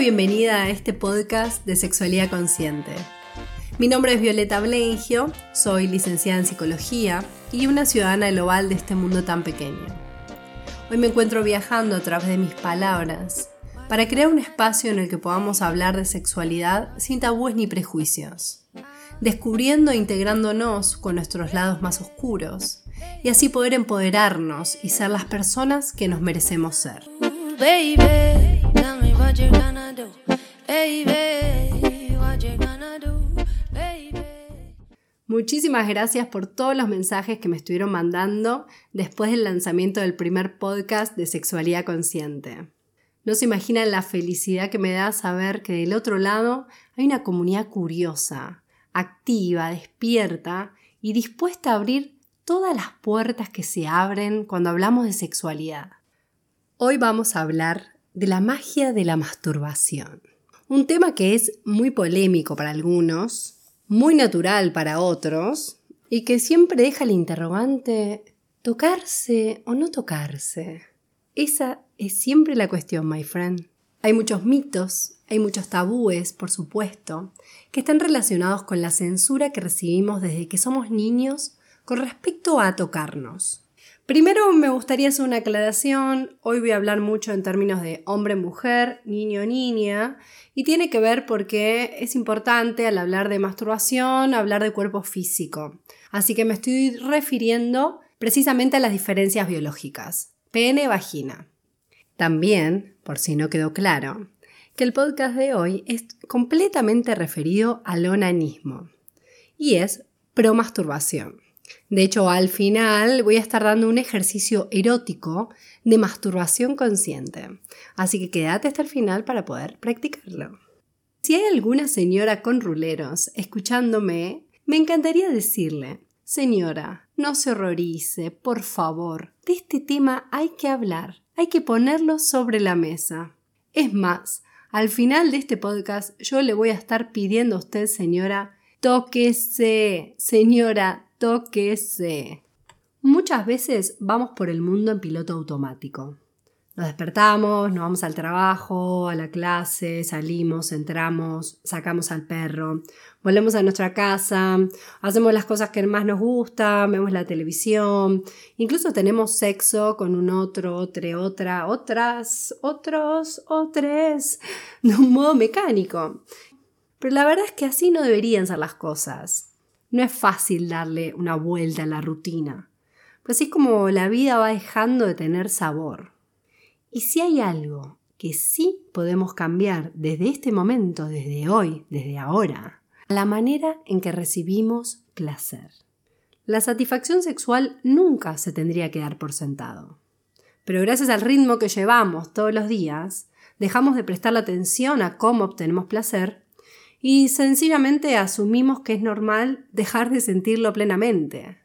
bienvenida a este podcast de Sexualidad Consciente. Mi nombre es Violeta Blengio, soy licenciada en Psicología y una ciudadana global de este mundo tan pequeño. Hoy me encuentro viajando a través de mis palabras para crear un espacio en el que podamos hablar de sexualidad sin tabúes ni prejuicios, descubriendo e integrándonos con nuestros lados más oscuros y así poder empoderarnos y ser las personas que nos merecemos ser. Muchísimas gracias por todos los mensajes que me estuvieron mandando después del lanzamiento del primer podcast de Sexualidad Consciente. No se imaginan la felicidad que me da saber que del otro lado hay una comunidad curiosa, activa, despierta y dispuesta a abrir todas las puertas que se abren cuando hablamos de sexualidad. Hoy vamos a hablar de la magia de la masturbación. Un tema que es muy polémico para algunos, muy natural para otros, y que siempre deja el interrogante ¿tocarse o no tocarse? Esa es siempre la cuestión, my friend. Hay muchos mitos, hay muchos tabúes, por supuesto, que están relacionados con la censura que recibimos desde que somos niños con respecto a tocarnos. Primero me gustaría hacer una aclaración. Hoy voy a hablar mucho en términos de hombre-mujer, niño-niña, y tiene que ver porque es importante al hablar de masturbación hablar de cuerpo físico. Así que me estoy refiriendo precisamente a las diferencias biológicas. Pene-vagina. También, por si no quedó claro, que el podcast de hoy es completamente referido al onanismo y es pro-masturbación. De hecho, al final voy a estar dando un ejercicio erótico de masturbación consciente. Así que quédate hasta el final para poder practicarlo. Si hay alguna señora con ruleros escuchándome, me encantaría decirle, señora, no se horrorice, por favor. De este tema hay que hablar, hay que ponerlo sobre la mesa. Es más, al final de este podcast yo le voy a estar pidiendo a usted, señora, tóquese, señora, tóquese. Muchas veces vamos por el mundo en piloto automático. Nos despertamos, nos vamos al trabajo, a la clase, salimos, entramos, sacamos al perro, volvemos a nuestra casa, hacemos las cosas que más nos gustan, vemos la televisión, incluso tenemos sexo con un otro, otro, otra, otras, otros, otros, de un modo mecánico. Pero la verdad es que así no deberían ser las cosas. No es fácil darle una vuelta a la rutina, así es como la vida va dejando de tener sabor. Y si hay algo que sí podemos cambiar desde este momento, desde hoy, desde ahora, la manera en que recibimos placer. La satisfacción sexual nunca se tendría que dar por sentado. Pero gracias al ritmo que llevamos todos los días, dejamos de prestar la atención a cómo obtenemos placer y sencillamente asumimos que es normal dejar de sentirlo plenamente.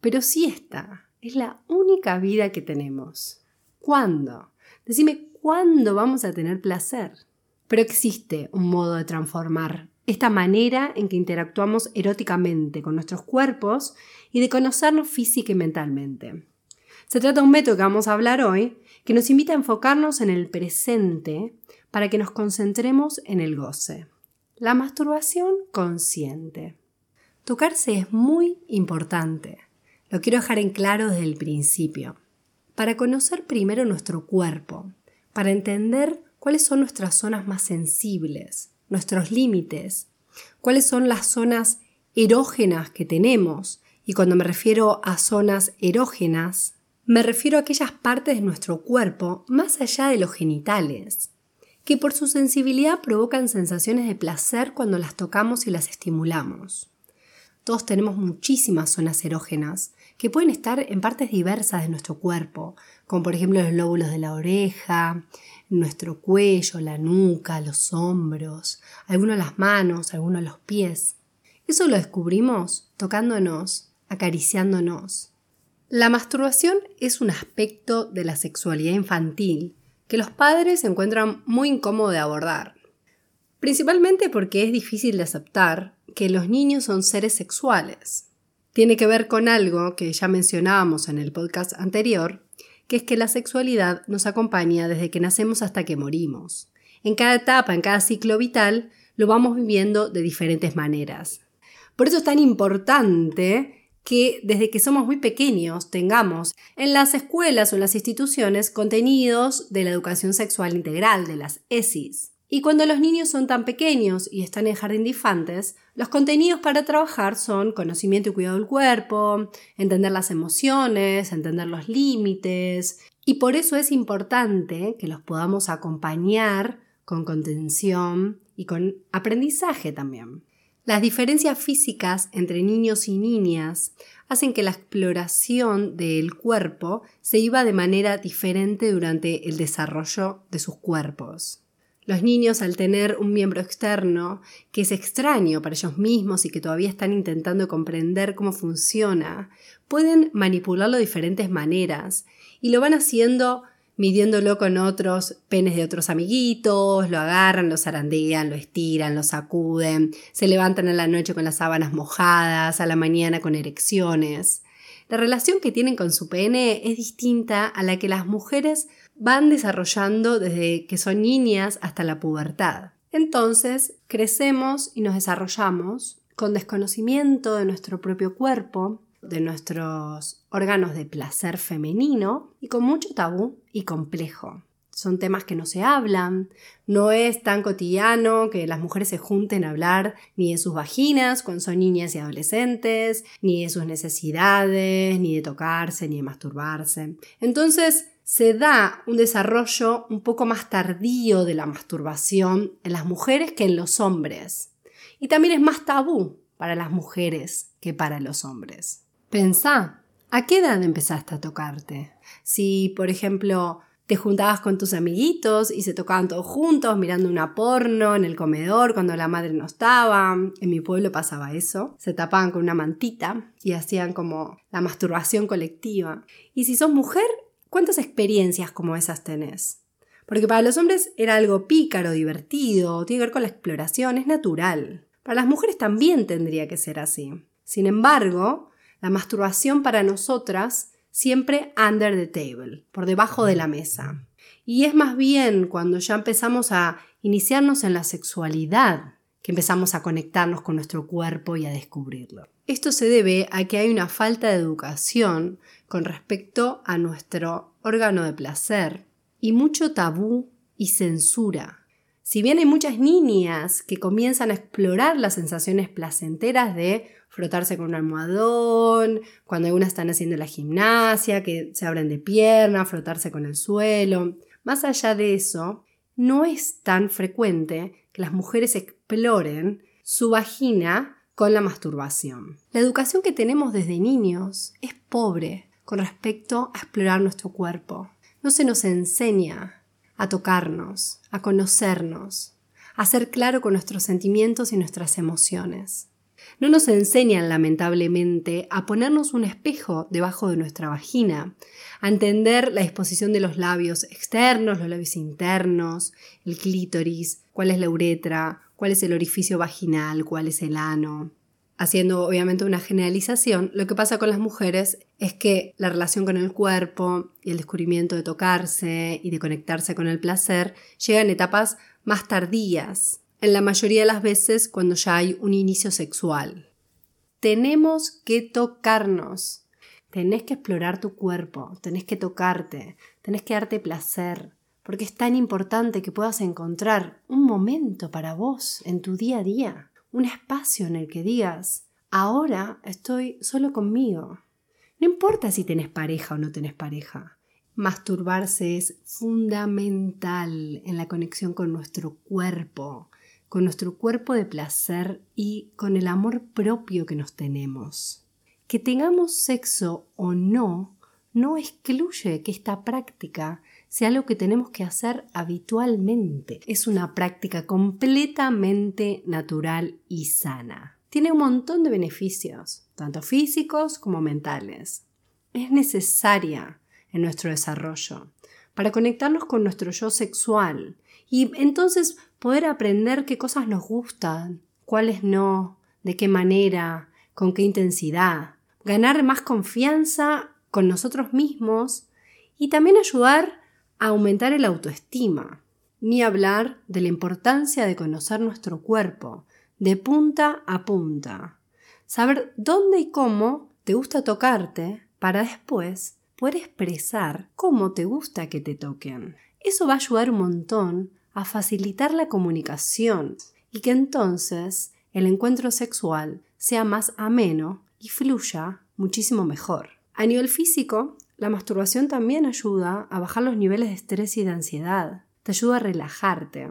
Pero si esta es la única vida que tenemos. ¿Cuándo? Decime cuándo vamos a tener placer. Pero existe un modo de transformar esta manera en que interactuamos eróticamente con nuestros cuerpos y de conocernos física y mentalmente. Se trata de un método que vamos a hablar hoy que nos invita a enfocarnos en el presente para que nos concentremos en el goce. La masturbación consciente. Tocarse es muy importante. Lo quiero dejar en claro desde el principio. Para conocer primero nuestro cuerpo, para entender cuáles son nuestras zonas más sensibles, nuestros límites, cuáles son las zonas erógenas que tenemos. Y cuando me refiero a zonas erógenas, me refiero a aquellas partes de nuestro cuerpo más allá de los genitales, que por su sensibilidad provocan sensaciones de placer cuando las tocamos y las estimulamos. Todos tenemos muchísimas zonas erógenas que pueden estar en partes diversas de nuestro cuerpo, como por ejemplo los lóbulos de la oreja, nuestro cuello, la nuca, los hombros, algunos las manos, algunos los pies. Eso lo descubrimos tocándonos, acariciándonos. La masturbación es un aspecto de la sexualidad infantil que los padres se encuentran muy incómodo de abordar, principalmente porque es difícil de aceptar que los niños son seres sexuales. Tiene que ver con algo que ya mencionábamos en el podcast anterior, que es que la sexualidad nos acompaña desde que nacemos hasta que morimos. en cada etapa, en cada ciclo vital, lo vamos viviendo de diferentes maneras. Por eso es tan importante que desde que somos muy pequeños tengamos en las escuelas o en las instituciones contenidos de la educación sexual integral, de las ESIs. Y cuando los niños son tan pequeños y están en jardín de infantes, los contenidos para trabajar son conocimiento y cuidado del cuerpo, entender las emociones, entender los límites, y por eso es importante que los podamos acompañar con contención y con aprendizaje también. Las diferencias físicas entre niños y niñas hacen que la exploración del cuerpo se iba de manera diferente durante el desarrollo de sus cuerpos. Los niños, al tener un miembro externo que es extraño para ellos mismos y que todavía están intentando comprender cómo funciona, pueden manipularlo de diferentes maneras y lo van haciendo midiéndolo con otros penes de otros amiguitos, lo agarran, lo zarandean, lo estiran, lo sacuden, se levantan en la noche con las sábanas mojadas, a la mañana con erecciones. La relación que tienen con su pene es distinta a la que las mujeres van desarrollando desde que son niñas hasta la pubertad. Entonces, crecemos y nos desarrollamos con desconocimiento de nuestro propio cuerpo, de nuestros órganos de placer femenino y con mucho tabú y complejo. Son temas que no se hablan, no es tan cotidiano que las mujeres se junten a hablar ni de sus vaginas cuando son niñas y adolescentes, ni de sus necesidades, ni de tocarse, ni de masturbarse. Entonces, se da un desarrollo un poco más tardío de la masturbación en las mujeres que en los hombres. Y también es más tabú para las mujeres que para los hombres. Pensá, ¿a qué edad empezaste a tocarte? Si, por ejemplo, te juntabas con tus amiguitos y se tocaban todos juntos mirando una porno en el comedor cuando la madre no estaba. En mi pueblo pasaba eso. Se tapaban con una mantita y hacían como la masturbación colectiva. Y si sos mujer, ¿Cuántas experiencias como esas tenés? Porque para los hombres era algo pícaro, divertido, tiene que ver con la exploración, es natural. Para las mujeres también tendría que ser así. Sin embargo, la masturbación para nosotras siempre under the table, por debajo de la mesa. Y es más bien cuando ya empezamos a iniciarnos en la sexualidad que empezamos a conectarnos con nuestro cuerpo y a descubrirlo. Esto se debe a que hay una falta de educación con respecto a nuestro órgano de placer y mucho tabú y censura. Si bien hay muchas niñas que comienzan a explorar las sensaciones placenteras de frotarse con un almohadón, cuando algunas están haciendo la gimnasia, que se abren de pierna, frotarse con el suelo, más allá de eso, no es tan frecuente que las mujeres exploren su vagina con la masturbación. La educación que tenemos desde niños es pobre con respecto a explorar nuestro cuerpo. No se nos enseña a tocarnos, a conocernos, a ser claro con nuestros sentimientos y nuestras emociones. No nos enseñan, lamentablemente, a ponernos un espejo debajo de nuestra vagina, a entender la disposición de los labios externos, los labios internos, el clítoris, cuál es la uretra, cuál es el orificio vaginal, cuál es el ano. Haciendo obviamente una generalización, lo que pasa con las mujeres es que la relación con el cuerpo y el descubrimiento de tocarse y de conectarse con el placer llega en etapas más tardías, en la mayoría de las veces cuando ya hay un inicio sexual. Tenemos que tocarnos, tenés que explorar tu cuerpo, tenés que tocarte, tenés que darte placer, porque es tan importante que puedas encontrar un momento para vos en tu día a día un espacio en el que digas, ahora estoy solo conmigo. No importa si tenés pareja o no tenés pareja. Masturbarse es fundamental en la conexión con nuestro cuerpo, con nuestro cuerpo de placer y con el amor propio que nos tenemos. Que tengamos sexo o no, no excluye que esta práctica sea algo que tenemos que hacer habitualmente. Es una práctica completamente natural y sana. Tiene un montón de beneficios, tanto físicos como mentales. Es necesaria en nuestro desarrollo para conectarnos con nuestro yo sexual y entonces poder aprender qué cosas nos gustan, cuáles no, de qué manera, con qué intensidad, ganar más confianza con nosotros mismos y también ayudar aumentar el autoestima. Ni hablar de la importancia de conocer nuestro cuerpo, de punta a punta. Saber dónde y cómo te gusta tocarte para después poder expresar cómo te gusta que te toquen. Eso va a ayudar un montón a facilitar la comunicación y que entonces el encuentro sexual sea más ameno y fluya muchísimo mejor. A nivel físico, la masturbación también ayuda a bajar los niveles de estrés y de ansiedad. Te ayuda a relajarte.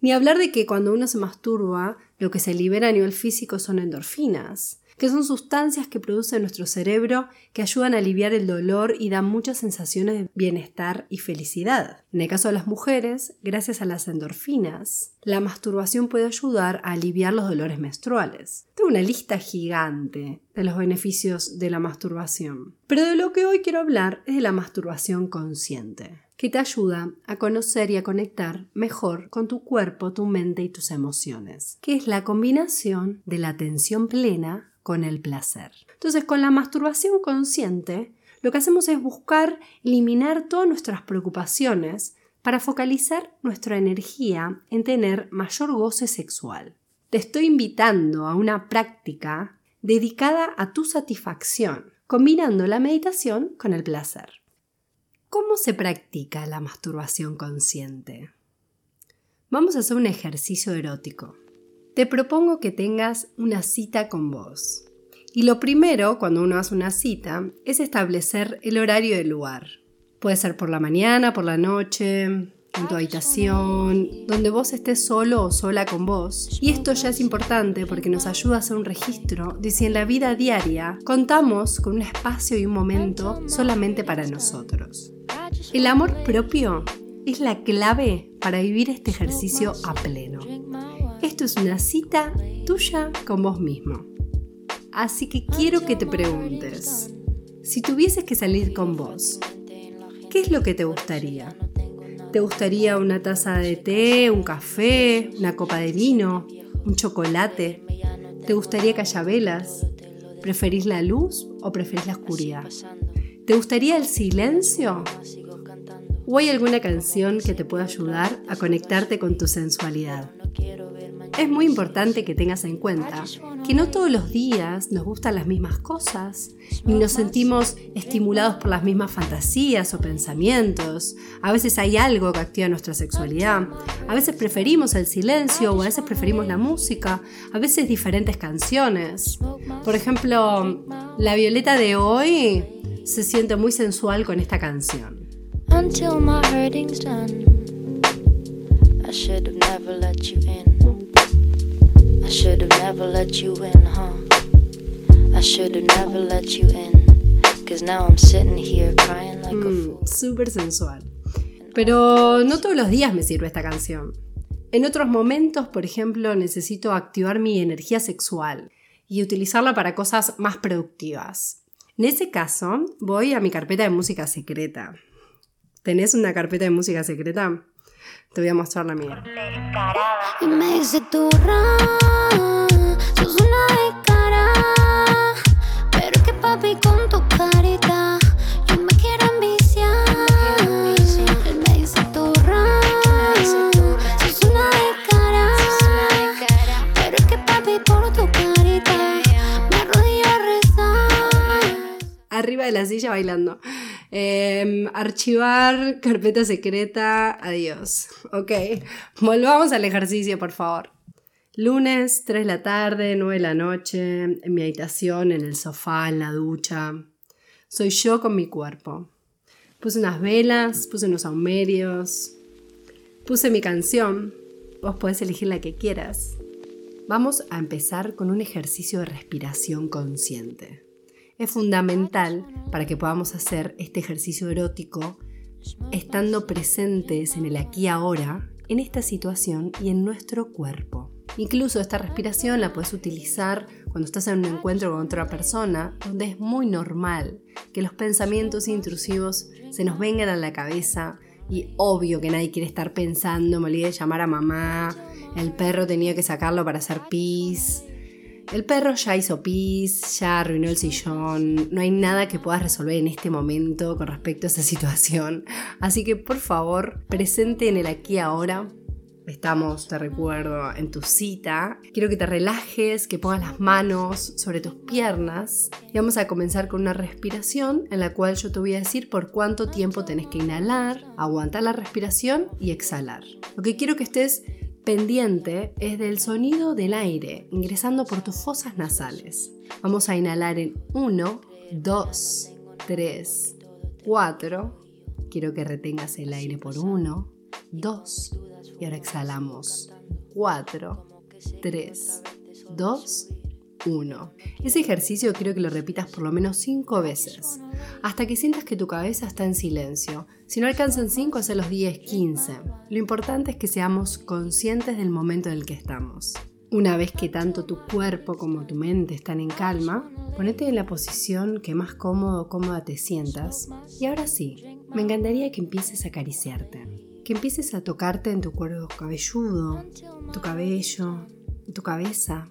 Ni hablar de que cuando uno se masturba, lo que se libera a nivel físico son endorfinas que son sustancias que produce nuestro cerebro que ayudan a aliviar el dolor y dan muchas sensaciones de bienestar y felicidad. En el caso de las mujeres, gracias a las endorfinas, la masturbación puede ayudar a aliviar los dolores menstruales. Tengo una lista gigante de los beneficios de la masturbación. Pero de lo que hoy quiero hablar es de la masturbación consciente que te ayuda a conocer y a conectar mejor con tu cuerpo, tu mente y tus emociones, que es la combinación de la atención plena con el placer. Entonces, con la masturbación consciente, lo que hacemos es buscar eliminar todas nuestras preocupaciones para focalizar nuestra energía en tener mayor goce sexual. Te estoy invitando a una práctica dedicada a tu satisfacción, combinando la meditación con el placer. ¿Cómo se practica la masturbación consciente? Vamos a hacer un ejercicio erótico te propongo que tengas una cita con vos. Y lo primero, cuando uno hace una cita, es establecer el horario del lugar. Puede ser por la mañana, por la noche, en tu habitación, donde vos estés solo o sola con vos. Y esto ya es importante porque nos ayuda a hacer un registro de si en la vida diaria contamos con un espacio y un momento solamente para nosotros. El amor propio es la clave para vivir este ejercicio a pleno. Esto es una cita tuya con vos mismo. Así que quiero que te preguntes, si tuvieses que salir con vos, ¿qué es lo que te gustaría? ¿Te gustaría una taza de té, un café, una copa de vino, un chocolate? ¿Te gustaría que haya velas? ¿Preferís la luz o preferís la oscuridad? ¿Te gustaría el silencio? ¿O hay alguna canción que te pueda ayudar a conectarte con tu sensualidad? Es muy importante que tengas en cuenta que no todos los días nos gustan las mismas cosas, ni nos sentimos estimulados por las mismas fantasías o pensamientos. A veces hay algo que activa nuestra sexualidad. A veces preferimos el silencio o a veces preferimos la música. A veces diferentes canciones. Por ejemplo, la Violeta de hoy se siente muy sensual con esta canción. Should have never let you in, huh? I should have never let you in. Cause now I'm sitting here crying like a mm, fool. Súper sensual. Pero no todos los días me sirve esta canción. En otros momentos, por ejemplo, necesito activar mi energía sexual y utilizarla para cosas más productivas. En ese caso, voy a mi carpeta de música secreta. ¿Tenés una carpeta de música secreta? Te voy a mostrar la mía. Y me dice tu sos una descara. Pero que papi con tu carita, yo me quiero enviciar. Él me dice tu sos una descara. Pero que papi por tu carita, me arrodillo a rezar. Arriba de la silla bailando. Em, archivar carpeta secreta, adiós. Ok, volvamos al ejercicio, por favor. Lunes, 3 de la tarde, 9 de la noche, en mi habitación, en el sofá, en la ducha. Soy yo con mi cuerpo. Puse unas velas, puse unos aumerios, puse mi canción. Vos podés elegir la que quieras. Vamos a empezar con un ejercicio de respiración consciente es fundamental para que podamos hacer este ejercicio erótico estando presentes en el aquí ahora, en esta situación y en nuestro cuerpo. Incluso esta respiración la puedes utilizar cuando estás en un encuentro con otra persona, donde es muy normal que los pensamientos intrusivos se nos vengan a la cabeza y obvio que nadie quiere estar pensando, me olvidé de llamar a mamá, el perro tenía que sacarlo para hacer pis, El perro ya hizo pis, ya arruinó el sillón, no hay nada que puedas resolver en este momento con respecto a esa situación. Así que por favor, presente en el aquí ahora. Estamos, te recuerdo, en tu cita. Quiero que te relajes, que pongas las manos sobre tus piernas y vamos a comenzar con una respiración en la cual yo te voy a decir por cuánto tiempo tenés que inhalar, aguantar la respiración y exhalar. Lo que quiero que estés pendiente es del sonido del aire ingresando por tus fosas nasales. Vamos a inhalar en 1, 2, 3, 4. Quiero que retengas el aire por 1, 2 y ahora exhalamos. 4, 3, 2, 1. Ese ejercicio quiero que lo repitas por lo menos 5 veces, hasta que sientas que tu cabeza está en silencio. Si no alcanzan 5, los 10, 15. Lo importante es que seamos conscientes del momento en el que estamos. Una vez que tanto tu cuerpo como tu mente están en calma, ponete en la posición que más cómodo o cómoda te sientas. Y ahora sí, me encantaría que empieces a acariciarte, que empieces a tocarte en tu cuero cabelludo, tu cabello, tu cabeza,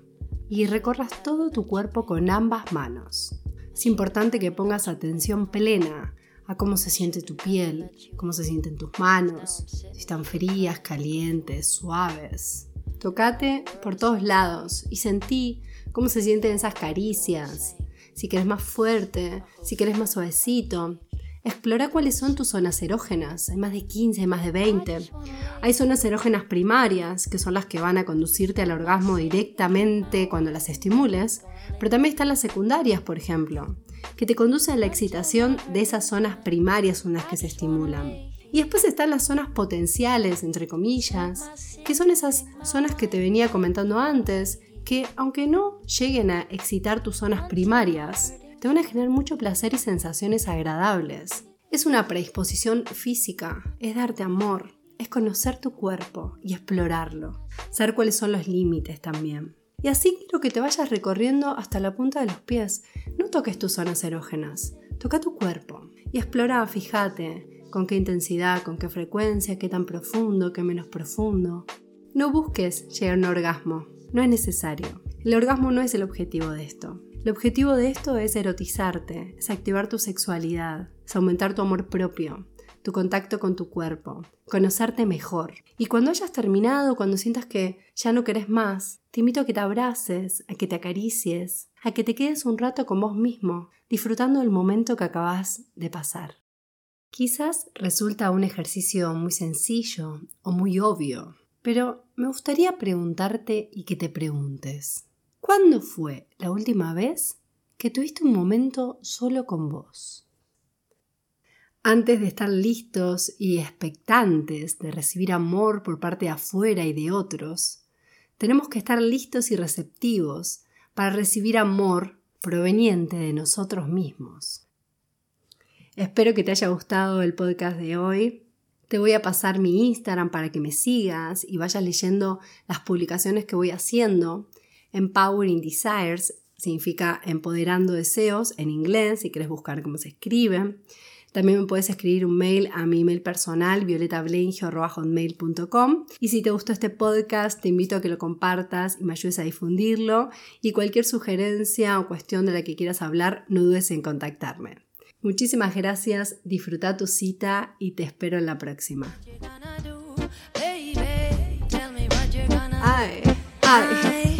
y recorras todo tu cuerpo con ambas manos. Es importante que pongas atención plena a cómo se siente tu piel, cómo se sienten tus manos, si están frías, calientes, suaves. Tocate por todos lados y sentí cómo se sienten esas caricias. Si quieres más fuerte, si quieres más suavecito, Explora cuáles son tus zonas erógenas. Hay más de 15, hay más de 20. Hay zonas erógenas primarias, que son las que van a conducirte al orgasmo directamente cuando las estimules, pero también están las secundarias, por ejemplo, que te conducen a la excitación de esas zonas primarias las que se estimulan. Y después están las zonas potenciales, entre comillas, que son esas zonas que te venía comentando antes, que aunque no lleguen a excitar tus zonas primarias, te van a generar mucho placer y sensaciones agradables. Es una predisposición física, es darte amor, es conocer tu cuerpo y explorarlo, saber cuáles son los límites también. Y así quiero que te vayas recorriendo hasta la punta de los pies. No toques tus zonas erógenas, toca tu cuerpo y explora, fíjate, con qué intensidad, con qué frecuencia, qué tan profundo, qué menos profundo. No busques llegar a un orgasmo, no es necesario. El orgasmo no es el objetivo de esto. El objetivo de esto es erotizarte, es activar tu sexualidad, es aumentar tu amor propio, tu contacto con tu cuerpo, conocerte mejor. Y cuando hayas terminado, cuando sientas que ya no querés más, te invito a que te abraces, a que te acaricies, a que te quedes un rato con vos mismo, disfrutando del momento que acabas de pasar. Quizás resulta un ejercicio muy sencillo o muy obvio, pero me gustaría preguntarte y que te preguntes. ¿Cuándo fue la última vez que tuviste un momento solo con vos? Antes de estar listos y expectantes de recibir amor por parte de afuera y de otros, tenemos que estar listos y receptivos para recibir amor proveniente de nosotros mismos. Espero que te haya gustado el podcast de hoy. Te voy a pasar mi Instagram para que me sigas y vayas leyendo las publicaciones que voy haciendo Empowering Desires significa empoderando deseos en inglés, si quieres buscar cómo se escribe. También me puedes escribir un mail a mi email personal, violetablenjo.com. Y si te gustó este podcast, te invito a que lo compartas y me ayudes a difundirlo. Y cualquier sugerencia o cuestión de la que quieras hablar, no dudes en contactarme. Muchísimas gracias, disfruta tu cita y te espero en la próxima. Ay, ay.